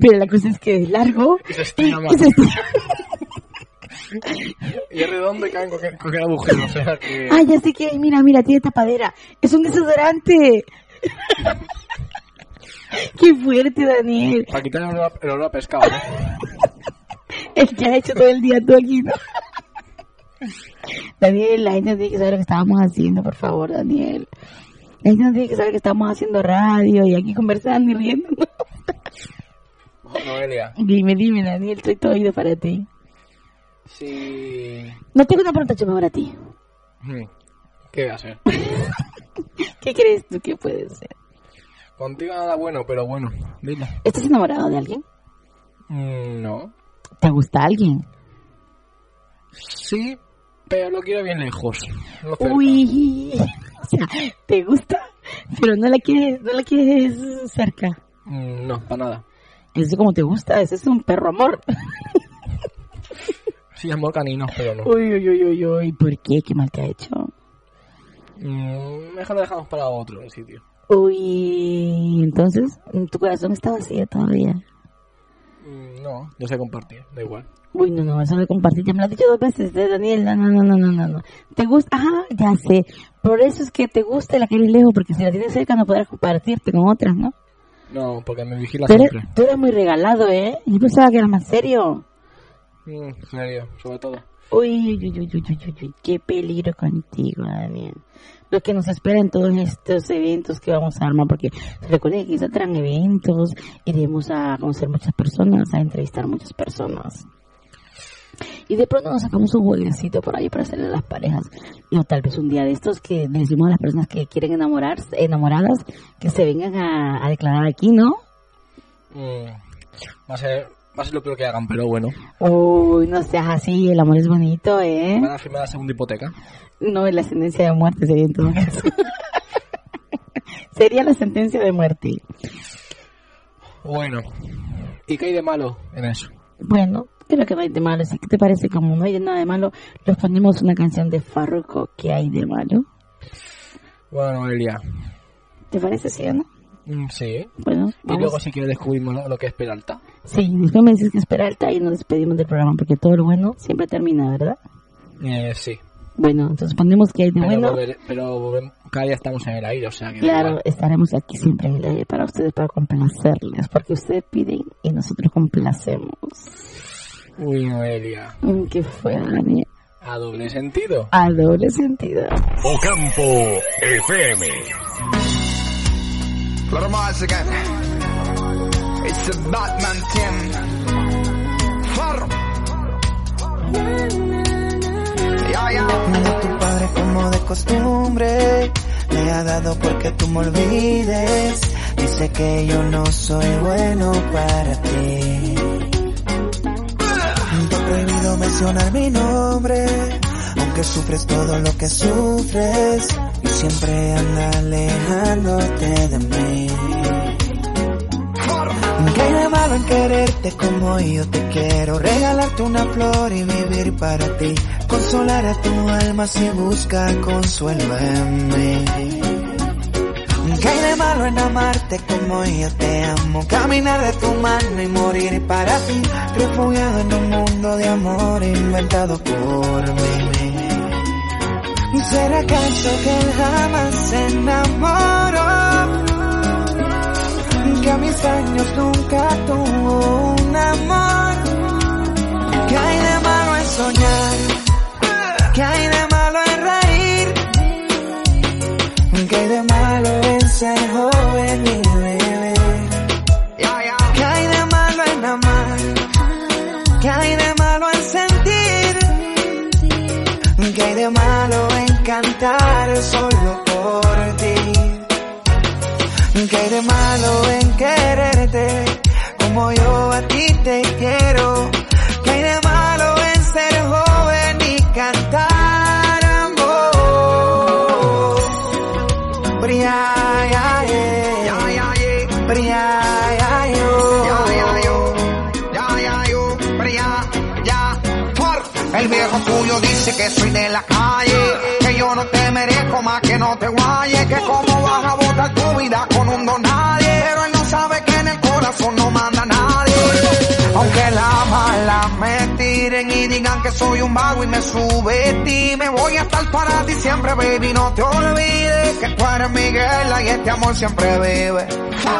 Pero la cosa es que es largo. Y se estira más. y se estira. Y es redondo y cae en cualquier, cualquier agujero. O sea que. Ah, ya sé que, mira, mira, tiene tapadera. Es un desodorante. [laughs] Qué fuerte, Daniel. Para quitar el olor a pescado, ¿no? [laughs] El que ha hecho todo el día tú aquí, ¿no? Daniel, la gente no tiene que saber lo que estábamos haciendo, por favor, Daniel. La gente no tiene que saber que estamos haciendo radio y aquí conversando y riendo. Noelia. Dime, dime, Daniel, estoy todo oído para ti. Sí. No tengo una pregunta yo mejor a ti. Hmm. ¿Qué voy a hacer? [laughs] ¿Qué crees tú que puede ser? Contigo nada bueno, pero bueno. Dilo. ¿Estás enamorado de alguien? Mm, no. ¿Te gusta alguien? Sí, pero lo quiero bien lejos. No. Uy, [laughs] o sea, ¿te gusta? Pero no la quieres, no la quieres cerca. Mm, no, para nada. Eso como te gusta, ese es un perro amor. [laughs] Sí, amor canino, pero no. Uy, uy, uy, uy, uy, ¿por qué? ¿Qué mal te ha hecho? Mm, mejor lo dejamos para otro el sitio. Uy, entonces, tu corazón está vacío todavía. Mm, no, yo sé compartir, da igual. Uy, no, no, eso de compartir, ya me lo has dicho dos veces, eh, Daniel, no, no, no, no, no, no, no. ¿Te gusta? Ajá, ya sé. Por eso es que te gusta la quieres lejos, porque si la tienes cerca no podrás compartirte con otras, ¿no? No, porque me vigila Tú eres, siempre. tú eres muy regalado, ¿eh? Yo pensaba que eras más serio. Mm, serio, sobre todo. Uy, uy, uy, uy, uy, qué peligro contigo, Daniel. Lo que nos espera en todos estos eventos que vamos a armar, porque recuerden que saldrán eventos, iremos a conocer muchas personas, a entrevistar muchas personas. Y de pronto nos sacamos un jueguecito por ahí para hacerle a las parejas. O tal vez un día de estos que decimos a las personas que quieren enamorarse, enamoradas, que se vengan a, a declarar aquí, ¿no? Mm, va a ser, va a ser lo peor que hagan, pero bueno. Uy, no seas así, el amor es bonito, ¿eh? Van a firmar la segunda hipoteca. No, la sentencia de muerte sería en todo caso. [laughs] sería la sentencia de muerte. Bueno, ¿y qué hay de malo en eso? Bueno, creo que no hay de malo. Que te parece como no hay nada de malo, les ponemos una canción de Farruko que hay de malo. Bueno, Elia. ¿Te parece sí o no? Mm, sí. Bueno, Y luego si quieres descubrimos lo, lo que es Peralta. Sí, después me dices que es Peralta y nos despedimos del programa porque todo lo bueno siempre termina, ¿verdad? Eh, sí. Bueno, entonces ponemos que hay de Pero, bueno. volver- pero volvemos- cada día estamos en el aire, o sea que... Claro, igual. estaremos aquí siempre en el aire para ustedes, para complacerles, porque ustedes piden y nosotros complacemos. Uy, Noelia. Mm, ¿Qué fue, Daniel? A doble sentido. A doble sentido. Ocampo FM. Little Mars again. It's the Batman team. Farro. Ya. Manda tu padre como de costumbre. Me ha dado porque tú me olvides. Dice que yo no soy bueno para ti. Te prohibido mencionar mi nombre. Aunque sufres todo lo que sufres. Y siempre anda alejándote de mí. ¿Qué malo en quererte como yo te quiero? Regalarte una flor y vivir para ti. Consolar a tu alma si busca consuelo en mí. ¿Qué hay de malo en amarte como yo te amo? Caminar de tu mano y morir para ti. Refugiado en un mundo de amor inventado por mí. ¿Será acaso que jamás se enamoró? que a mis años nunca tuvo un amor. ¿Qué hay de malo en soñar? ¿Qué hay de malo en reír? ¿Qué hay de malo en ser joven ¿Qué hay de malo en cantar solo por ti? ¿Qué de malo en quererte como yo a ti te quiero? Te guayes, que cómo vas a botar tu vida con un don nadie, pero él no sabe que en el corazón no manda nadie. Aunque la mala me tiren y digan que soy un vago y me subestimen, voy a estar para ti siempre, baby. No te olvides que tú eres Miguel y este amor siempre vive.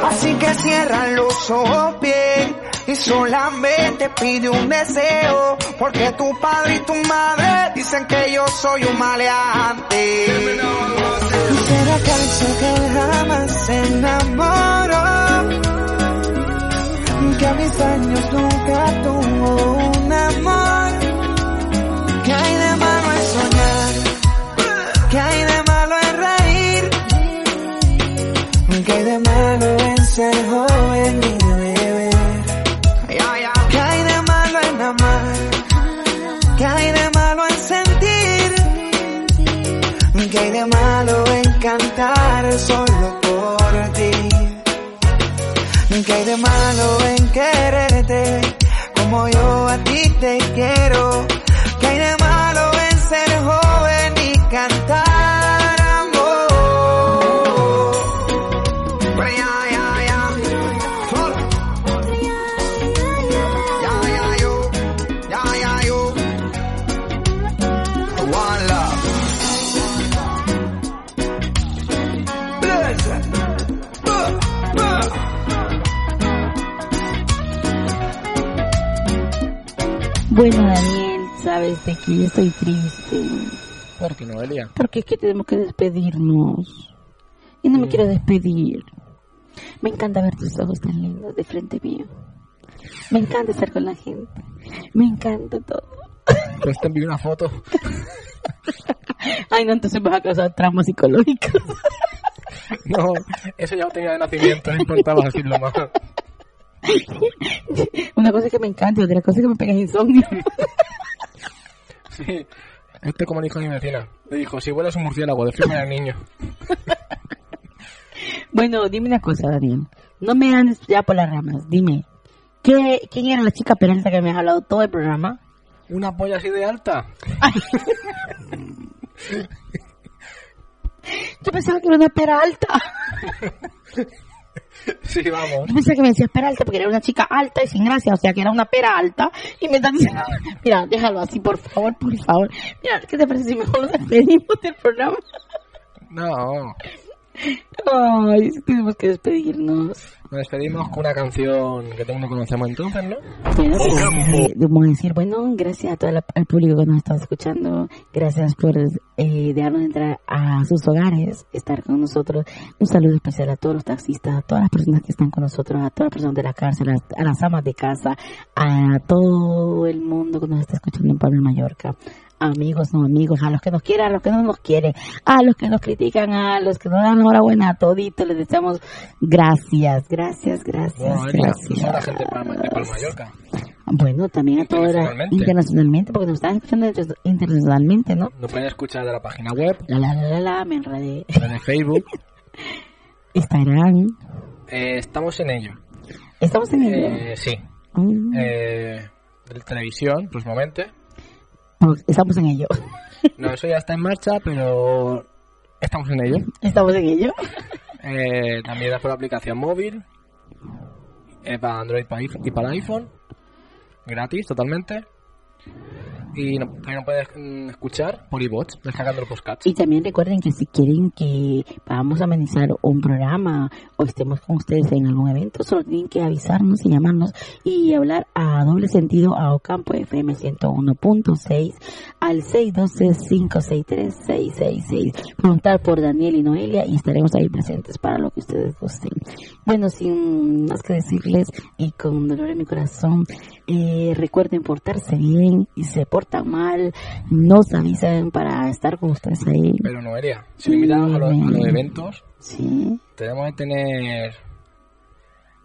Así que cierra los ojos bien y solamente pide un deseo. Porque tu padre y tu madre dicen que yo soy un maleante. ¿Será acaso que jamás se enamoró? Que a mis años nunca tuvo un amor. ¿Qué hay de malo en soñar? ¿Qué hay de malo en reír? ¿Qué hay de malo en ser joven y beber? ¿Qué hay de malo en amar? ¿Qué hay de malo en sentir? ¿Qué hay de malo en cantar solo por ti? ¿Qué hay de malo en quererte como yo a ti te quiero? Bueno, Daniel, sabes de que yo estoy triste. ¿Por qué no, Elia? Porque es que tenemos que despedirnos. Y no me quiero despedir. Me encanta ver tus ojos tan lindos de frente mío. Me encanta estar con la gente. Me encanta todo. Pues te envío una foto. Ay, no, entonces vas a causar traumas psicológicos. [laughs] No, eso ya lo tenía de nacimiento, no importaba decirlo más. [laughs] Una cosa es que me encanta y otra cosa es que me pega insomnio. Sí. Este como dijo mi vecina. Le dijo, si vuelas un murciélago, de frío al niño. [laughs] Bueno, dime una cosa, Daniel. No me andes ya por las ramas. Dime, ¿qué, ¿quién era la chica peralta que me has hablado todo el programa? ¿Una polla así de alta? [laughs] Yo pensaba que era una peralta. [laughs] Sí, vamos. Yo pensaba que me decías peralta porque era una chica alta y sin gracia, o sea que era una pera alta. Y me están diciendo, mira, déjalo así, por favor, por favor. Mira, ¿qué te parece si mejor nos despedimos del programa? No. Ay, sí tenemos que despedirnos. Nos despedimos con una canción que tengo no conocemos entonces, ¿no? Bueno, pues, eh, debemos decir, bueno, gracias a todo el, al público que nos está escuchando, gracias por eh, dejarnos entrar a sus hogares, estar con nosotros. Un saludo especial a todos los taxistas, a todas las personas que están con nosotros, a todas las personas de la cárcel, a, a las amas de casa, a todo el mundo que nos está escuchando en Pablo Mallorca. Amigos, no amigos, a los que nos quieren, a los que no nos quieren, a los que nos critican, a los que nos dan enhorabuena, a todito les deseamos gracias, gracias, gracias, gracias. toda la gente de Palma, de Palma Mallorca. Bueno, también a toda Internacionalmente. internacionalmente, porque nos están escuchando inter- internacionalmente, ¿no? Nos pueden escuchar de la página web, La la la la la, me enredé. la de Facebook. [laughs] Instagram. Eh, estamos en ello. Estamos en ello. Eh, sí. Mm. Eh, de televisión, próximamente. Estamos en ello. [laughs] No, eso ya está en marcha, pero estamos en ello. Estamos en ello. Eh, también es por aplicación móvil. eh, para Android y para iPhone. Gratis, totalmente. Y no, también lo puedes mm, escuchar por iBots, descargando los podcasts. Y también recuerden que si quieren que vamos a amenizar un programa o estemos con ustedes en algún evento, solo tienen que avisarnos y llamarnos y hablar a doble sentido a Ocampo FM 101.6 al 612-563-666. Preguntar por Daniel y Noelia y estaremos ahí presentes para lo que ustedes gusten. Bueno, sin más que decirles y con dolor en mi corazón, eh, recuerden portarse bien y se portan mal, nos avisan para estar con ustedes ahí. Pero Noelia, si lo a los, a los eventos, Sí. tenemos que tener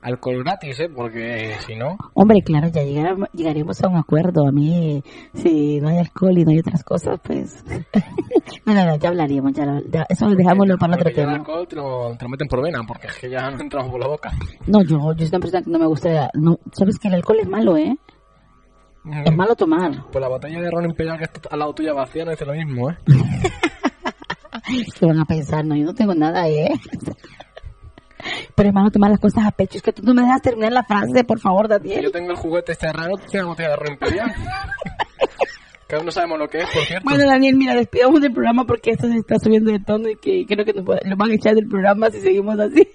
alcohol gratis, ¿eh? Porque si no, Hombre, claro, ya llegará- llegaremos a un acuerdo. A mí, si no hay alcohol y no hay otras cosas, pues... [laughs] no, no, no, ya hablaríamos. Ya, lo- ya- eso dejámoslo para otro ya el tema. alcohol te lo, te lo meten por vena, porque es que ya no entramos por la boca. No, yo, yo soy una persona que no me gusta... No, Sabes que el alcohol es malo, ¿eh? Es malo tomar. Pues la botella de ron imperial que está al lado tuya vacía no dice lo mismo, ¿eh? [laughs] ¿Qué van a pensar? No, yo no tengo nada, ¿eh? [laughs] Pero es malo tomar las cosas a pecho. Es que tú no me dejas terminar la frase, por favor, Si Daniel. yo tengo el juguete este raro, tú tienes la botella de ron imperial. [laughs] Que aún no sabemos lo que es, por cierto. Bueno, Daniel, mira, despidamos del programa porque esto se está subiendo de tono y que creo que nos lo van a echar del programa si seguimos así.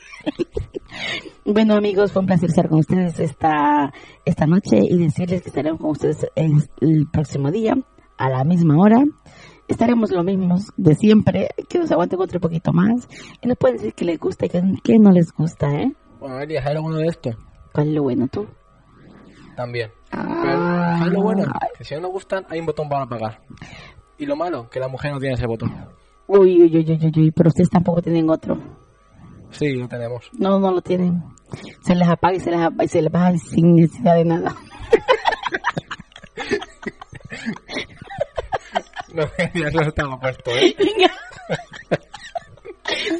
[laughs] bueno, amigos, fue un placer estar con ustedes esta, esta noche y decirles que estaremos con ustedes el, el próximo día a la misma hora. Estaremos lo mismos de siempre, que nos aguanten otro poquito más. Y nos pueden decir que les gusta y que, que no les gusta, ¿eh? Bueno, Elia, ¿sabes lo bueno de esto? ¿Cuál es lo bueno tú? También. Pero, ¿sabes lo bueno? Que si no nos gustan, hay un botón para apagar. Y lo malo, que la mujer no tiene ese botón. Uy, uy, uy, uy, uy, uy, pero ustedes tampoco tienen otro. Sí, lo tenemos. No, no lo tienen. Se les apaga y se les apaga y se les baja sin necesidad de nada. [laughs] No, ya lo estaba puesto, ¿eh? [laughs]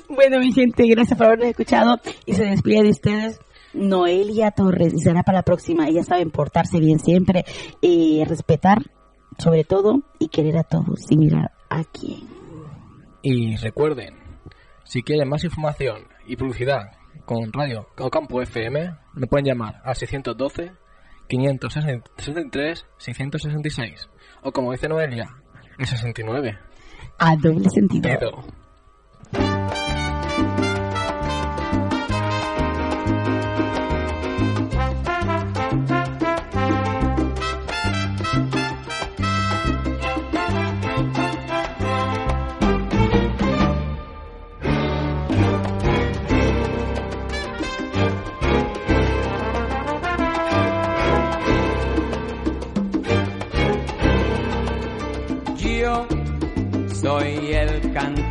Bueno, mi gente, gracias por habernos escuchado y se despide de ustedes Noelia Torres y será para la próxima. Ellas saben portarse bien siempre y respetar sobre todo y querer a todos sin mirar a quién. Y recuerden, si quieren más información y publicidad con Radio Campo FM, me pueden llamar al 612 563 666 o como dice Noelia, el 69. A doble sentido.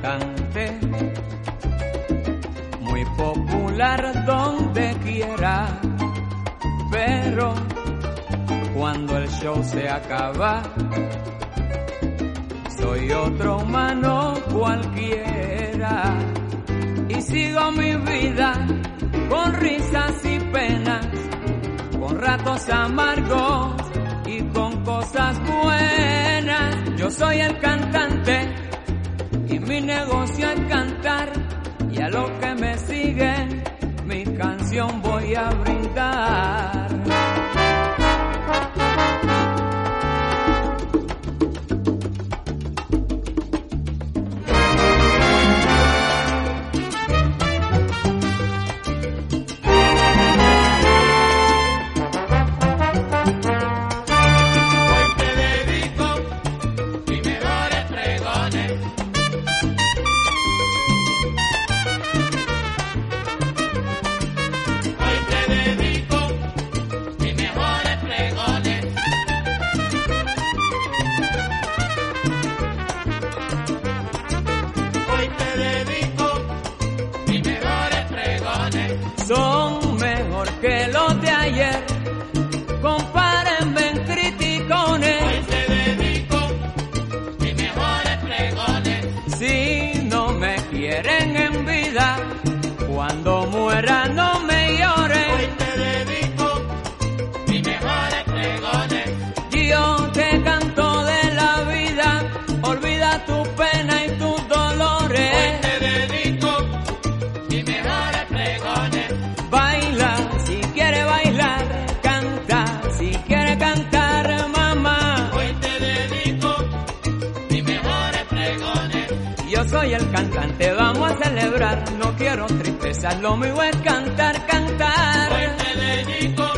Cantante, muy popular donde quiera, pero cuando el show se acaba, soy otro humano cualquiera y sigo mi vida con risas y penas, con ratos amargos y con cosas buenas. Yo soy el cantante mi negocio es cantar y a los que me siguen mi canción voy a brindar. Mejores pregones, baila si quiere bailar, canta si quiere cantar, mamá. Hoy te dedico mis mejores pregones. Yo soy el cantante, vamos a celebrar. No quiero tristezas, lo muy bueno. es Cantar, cantar. Hoy te dedico.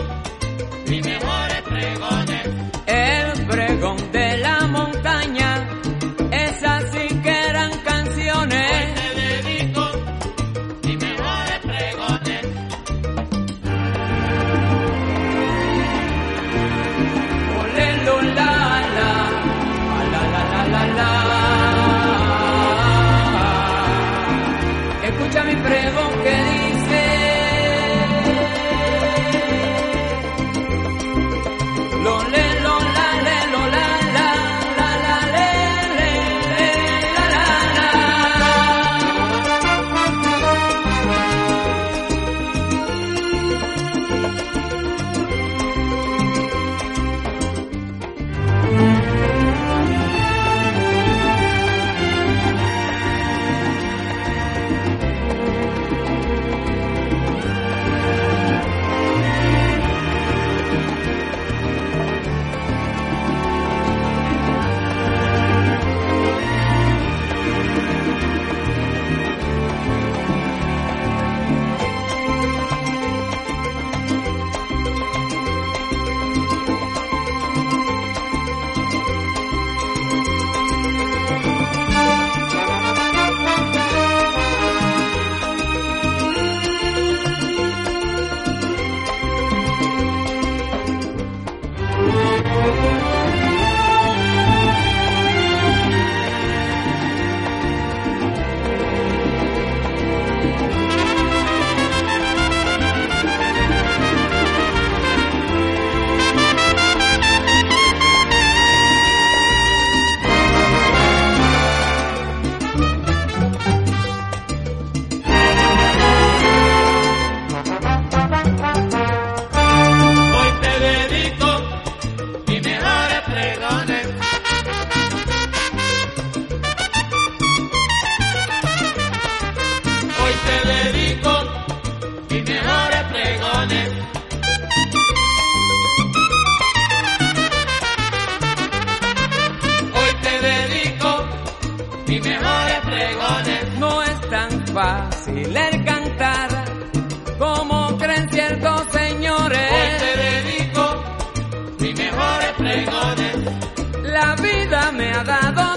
Vida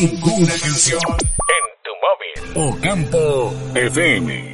ninguna canción. En tu móvil. Ocampo FM.